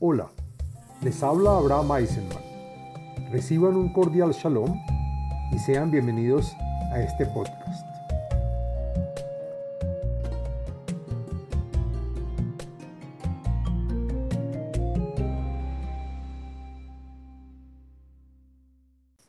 Hola, les habla Abraham Eisenman. Reciban un cordial shalom y sean bienvenidos a este podcast.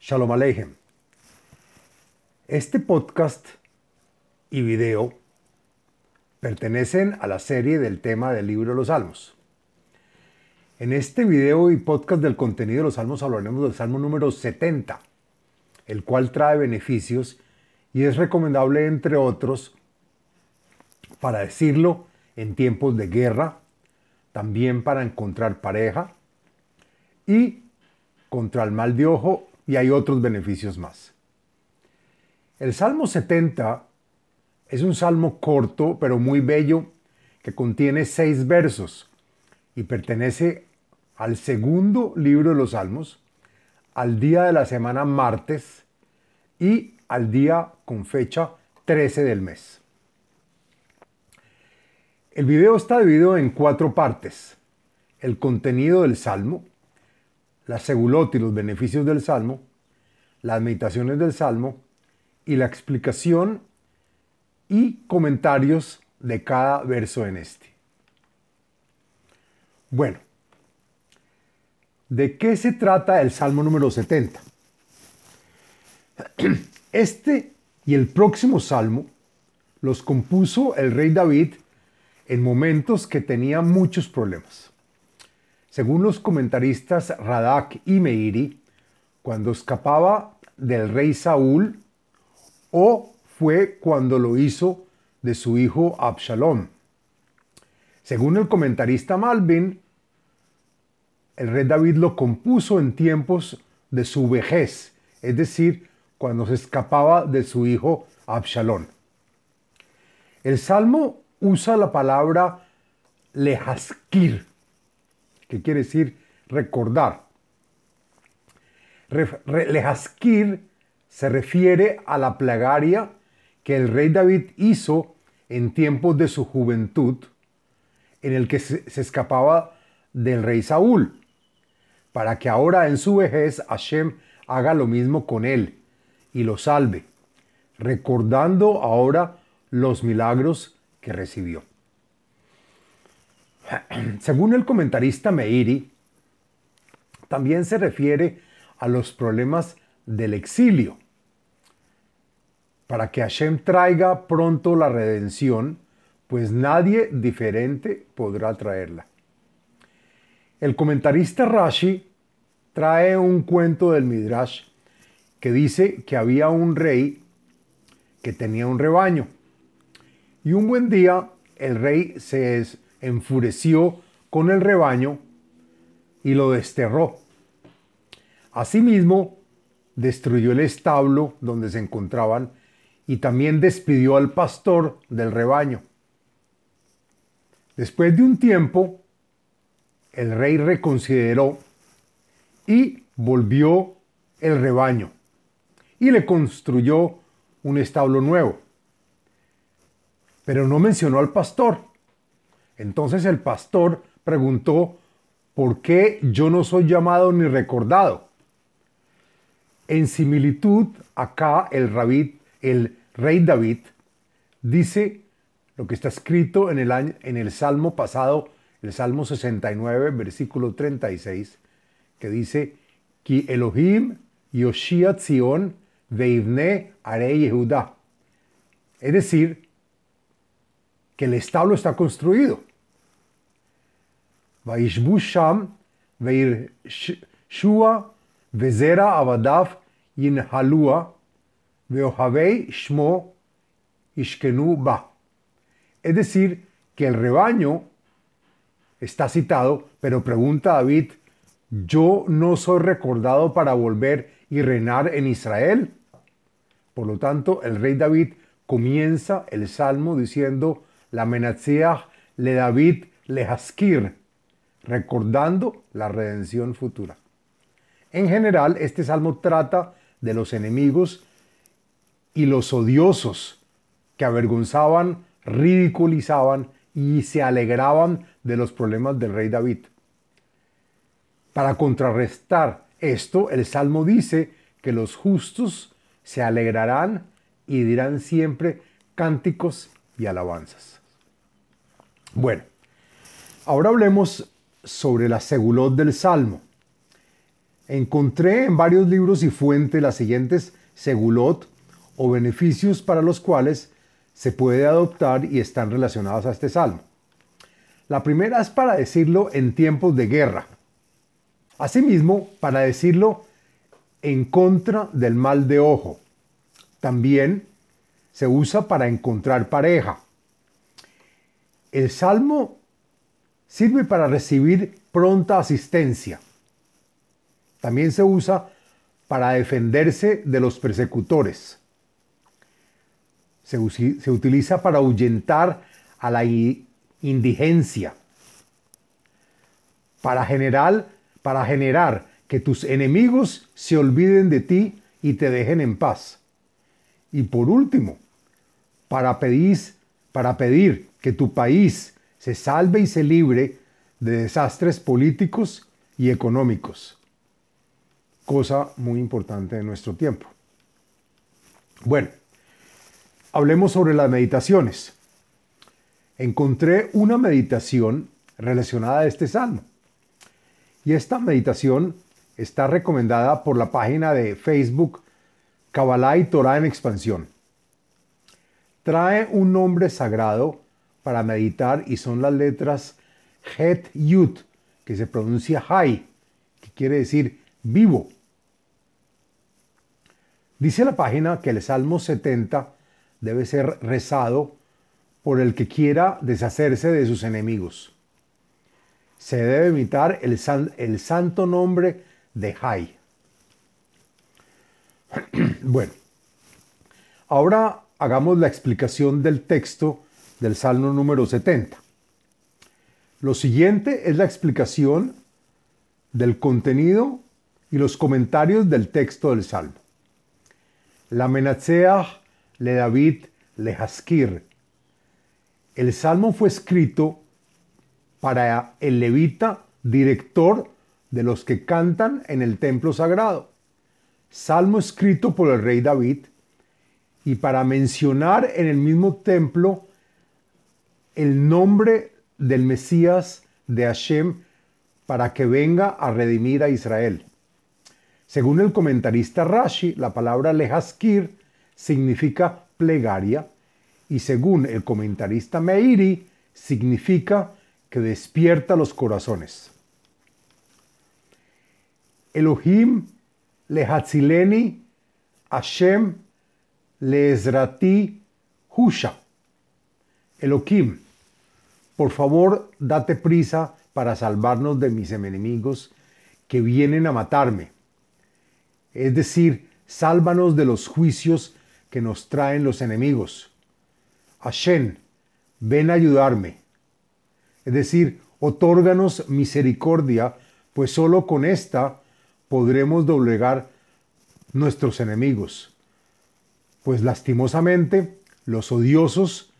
Shalom Aleichem. Este podcast y video pertenecen a la serie del tema del libro de los Salmos. En este video y podcast del contenido de los Salmos hablaremos del Salmo número 70, el cual trae beneficios y es recomendable, entre otros, para decirlo en tiempos de guerra, también para encontrar pareja y contra el mal de ojo y hay otros beneficios más. El Salmo 70 es un salmo corto pero muy bello que contiene seis versos y pertenece al segundo libro de los Salmos, al día de la semana martes y al día con fecha 13 del mes. El video está dividido en cuatro partes. El contenido del Salmo, la segulot y los beneficios del Salmo, las meditaciones del Salmo y la explicación y comentarios de cada verso en este. Bueno, ¿de qué se trata el Salmo número 70? Este y el próximo Salmo los compuso el rey David en momentos que tenía muchos problemas. Según los comentaristas Radak y Meiri, cuando escapaba del rey Saúl o fue cuando lo hizo de su hijo Absalom. Según el comentarista Malvin, el rey David lo compuso en tiempos de su vejez, es decir, cuando se escapaba de su hijo Absalón. El salmo usa la palabra lehaskir, que quiere decir recordar. Lehaskir se refiere a la plegaria que el rey David hizo en tiempos de su juventud, en el que se, escapaba del rey Saúl, para que ahora en su vejez Hashem haga lo mismo con él y lo salve, recordando ahora los milagros que recibió. Según el comentarista Meiri, también se refiere a los problemas del exilio para que Hashem traiga pronto la redención, pues nadie diferente podrá traerla. El comentarista Rashi trae un cuento del Midrash que dice que había un rey que tenía un rebaño. Y un buen día el rey se enfureció con el rebaño y lo desterró. Asimismo, destruyó el establo donde se encontraban y también despidió al pastor del rebaño. Después de un tiempo, el rey reconsideró y volvió el rebaño y le construyó un establo nuevo. Pero no mencionó al pastor. Entonces el pastor preguntó, ¿por qué yo no soy llamado ni recordado? En similitud, acá el el rey David dice lo que está escrito en el, en el Salmo pasado, el Salmo 69, versículo 36, que dice, Ki Elohim Yoshia Veivne. Es decir, que el establo está construido. Vaishbu Sham Veir Shua Vezera Abadav Yinhalua Shmo Ishkenu Ba. Es decir, que el rebaño está citado, pero pregunta David, ¿yo no soy recordado para volver y reinar en Israel? Por lo tanto, el rey David comienza el salmo diciendo, la menatziach le David le haskir, recordando la redención futura. En general, este salmo trata de los enemigos y los odiosos que avergonzaban, ridiculizaban y se alegraban de los problemas del rey David. Para contrarrestar esto, el Salmo dice que los justos se alegrarán y dirán siempre cánticos y alabanzas. Bueno, ahora hablemos sobre la segulot del Salmo. Encontré en varios libros y fuentes las siguientes segulot o beneficios para los cuales se puede adoptar y están relacionados a este salmo. La primera es para decirlo en tiempos de guerra. Asimismo, para decirlo en contra del mal de ojo. También se usa para encontrar pareja. El salmo sirve para recibir pronta asistencia. También se usa para defenderse de los persecutores. Se, utiliza para ahuyentar a la indigencia, para generar, para generar que tus enemigos se olviden de ti y te dejen en paz. Y por último, para pedir, para pedir que tu país se salve y se libre de desastres políticos y económicos. Cosa muy importante en nuestro tiempo. Bueno, hablemos sobre las meditaciones. Encontré una meditación relacionada a este salmo. Y esta meditación está recomendada por la página de Facebook Kabbalah y Torah en expansión. Trae un nombre sagrado para meditar y son las letras Het Yud, que se pronuncia Hai, que quiere decir vivo. Dice la página que el Salmo 70 debe ser rezado por el que quiera deshacerse de sus enemigos. Se debe imitar el, el santo nombre de Hai. bueno, ahora hagamos la explicación del texto del Salmo número 70. Lo siguiente es la explicación del contenido y los comentarios del texto del Salmo. La Menatseach le David le Haskir. El Salmo fue escrito para el levita director de los que cantan en el templo sagrado salmo escrito por el rey David, y para mencionar en el mismo templo el nombre del Mesías de Hashem para que venga a redimir a Israel. Según el comentarista Rashi, la palabra lehaskir significa plegaria y según el comentarista Meiri significa que despierta los corazones. Elohim Lehatzileni Hashem Leezrati Husha. Elohim, por favor, date prisa para salvarnos de mis enemigos que vienen a matarme. Es decir, sálvanos de los juicios que nos traen los enemigos. Hashem, ven a ayudarme. Es decir, otórganos misericordia, pues solo con esta podremos doblegar nuestros enemigos. Pues lastimosamente los odiosos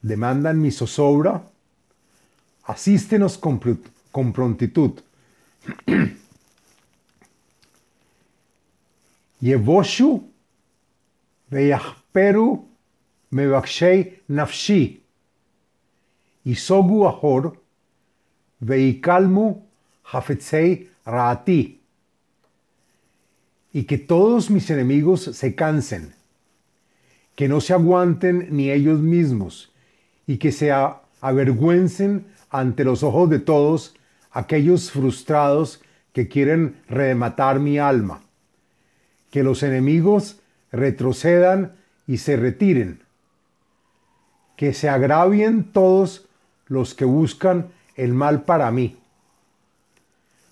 demandan mi zozobra, asístenos con, prontitud. Yevoshu ahor veikalmu hafetzei raati y que todos mis enemigos se cansen, que no se aguanten ni ellos mismos, y que se avergüencen ante los ojos de todos aquellos frustrados que quieren rematar mi alma, que los enemigos retrocedan y se retiren, que se agravien todos los que buscan el mal para mí.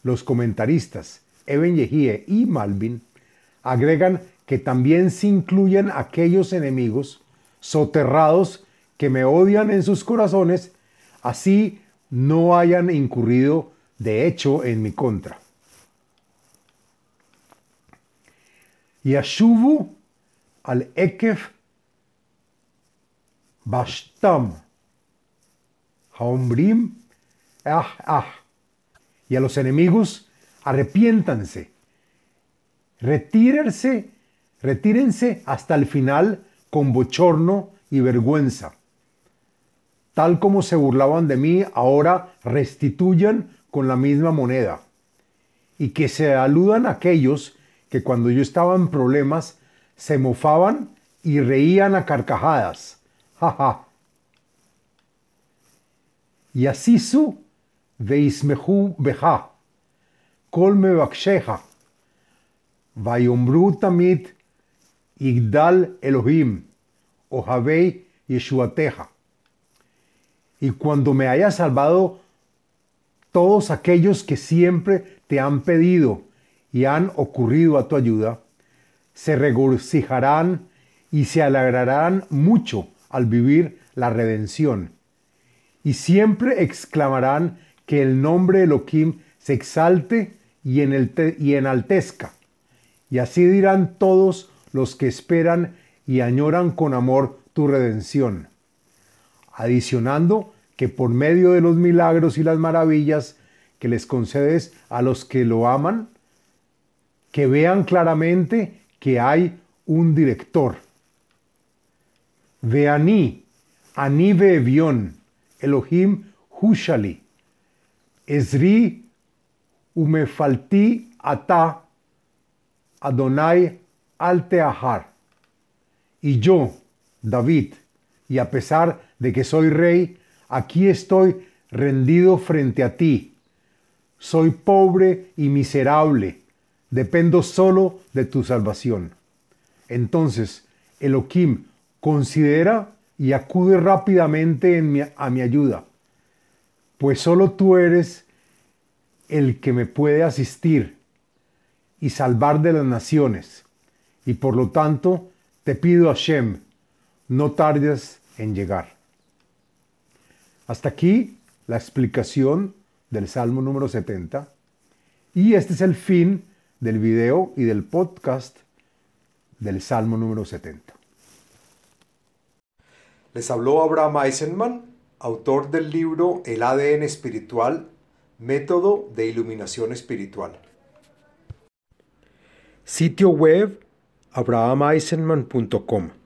Los comentaristas Eben Yehie y Malvin agregan que también se incluyen aquellos enemigos soterrados que me odian en sus corazones, así no hayan incurrido de hecho en mi contra. Yashuvu al Ekef Bashtam Haombrim Ah Ah y a los enemigos arrepiéntanse, retírense, retírense hasta el final con bochorno y vergüenza. Tal como se burlaban de mí, ahora restituyan con la misma moneda. Y que se aludan aquellos que cuando yo estaba en problemas se mofaban y reían a carcajadas. Ja, Y así su veismehu beja, colme baksheja, vayomru tamit igdal Elohim, ohavei yeshuateja. Y cuando me haya salvado todos aquellos que siempre te han pedido y han ocurrido a tu ayuda, se regocijarán y se alegrarán mucho al vivir la redención. Y siempre exclamarán que el nombre de Elohim se exalte y, en el y enaltezca. Y así dirán todos los que esperan y añoran con amor tu redención. Adicionando que por medio de los milagros y las maravillas que les concedes a los que lo aman, que vean claramente que hay un director. Veani, Ani Vevion, Elohim Hushali, Ezri Umefalti Ata, Adonai Alteahar. Y yo, David, y a pesar de que soy rey, aquí estoy rendido frente a ti. Soy pobre y miserable, dependo solo de tu salvación. Entonces, Elohim considera y acude rápidamente a mi ayuda, pues solo tú eres el que me puede asistir y salvar de las naciones, y por lo tanto te pido a Shem, no tardes en llegar. Hasta aquí la explicación del Salmo número 70, y este es el fin del video y del podcast del Salmo número 70. Les habló Abraham Eisenman, autor del libro El ADN espiritual, método de iluminación espiritual. Sitio web abrahameisenman.com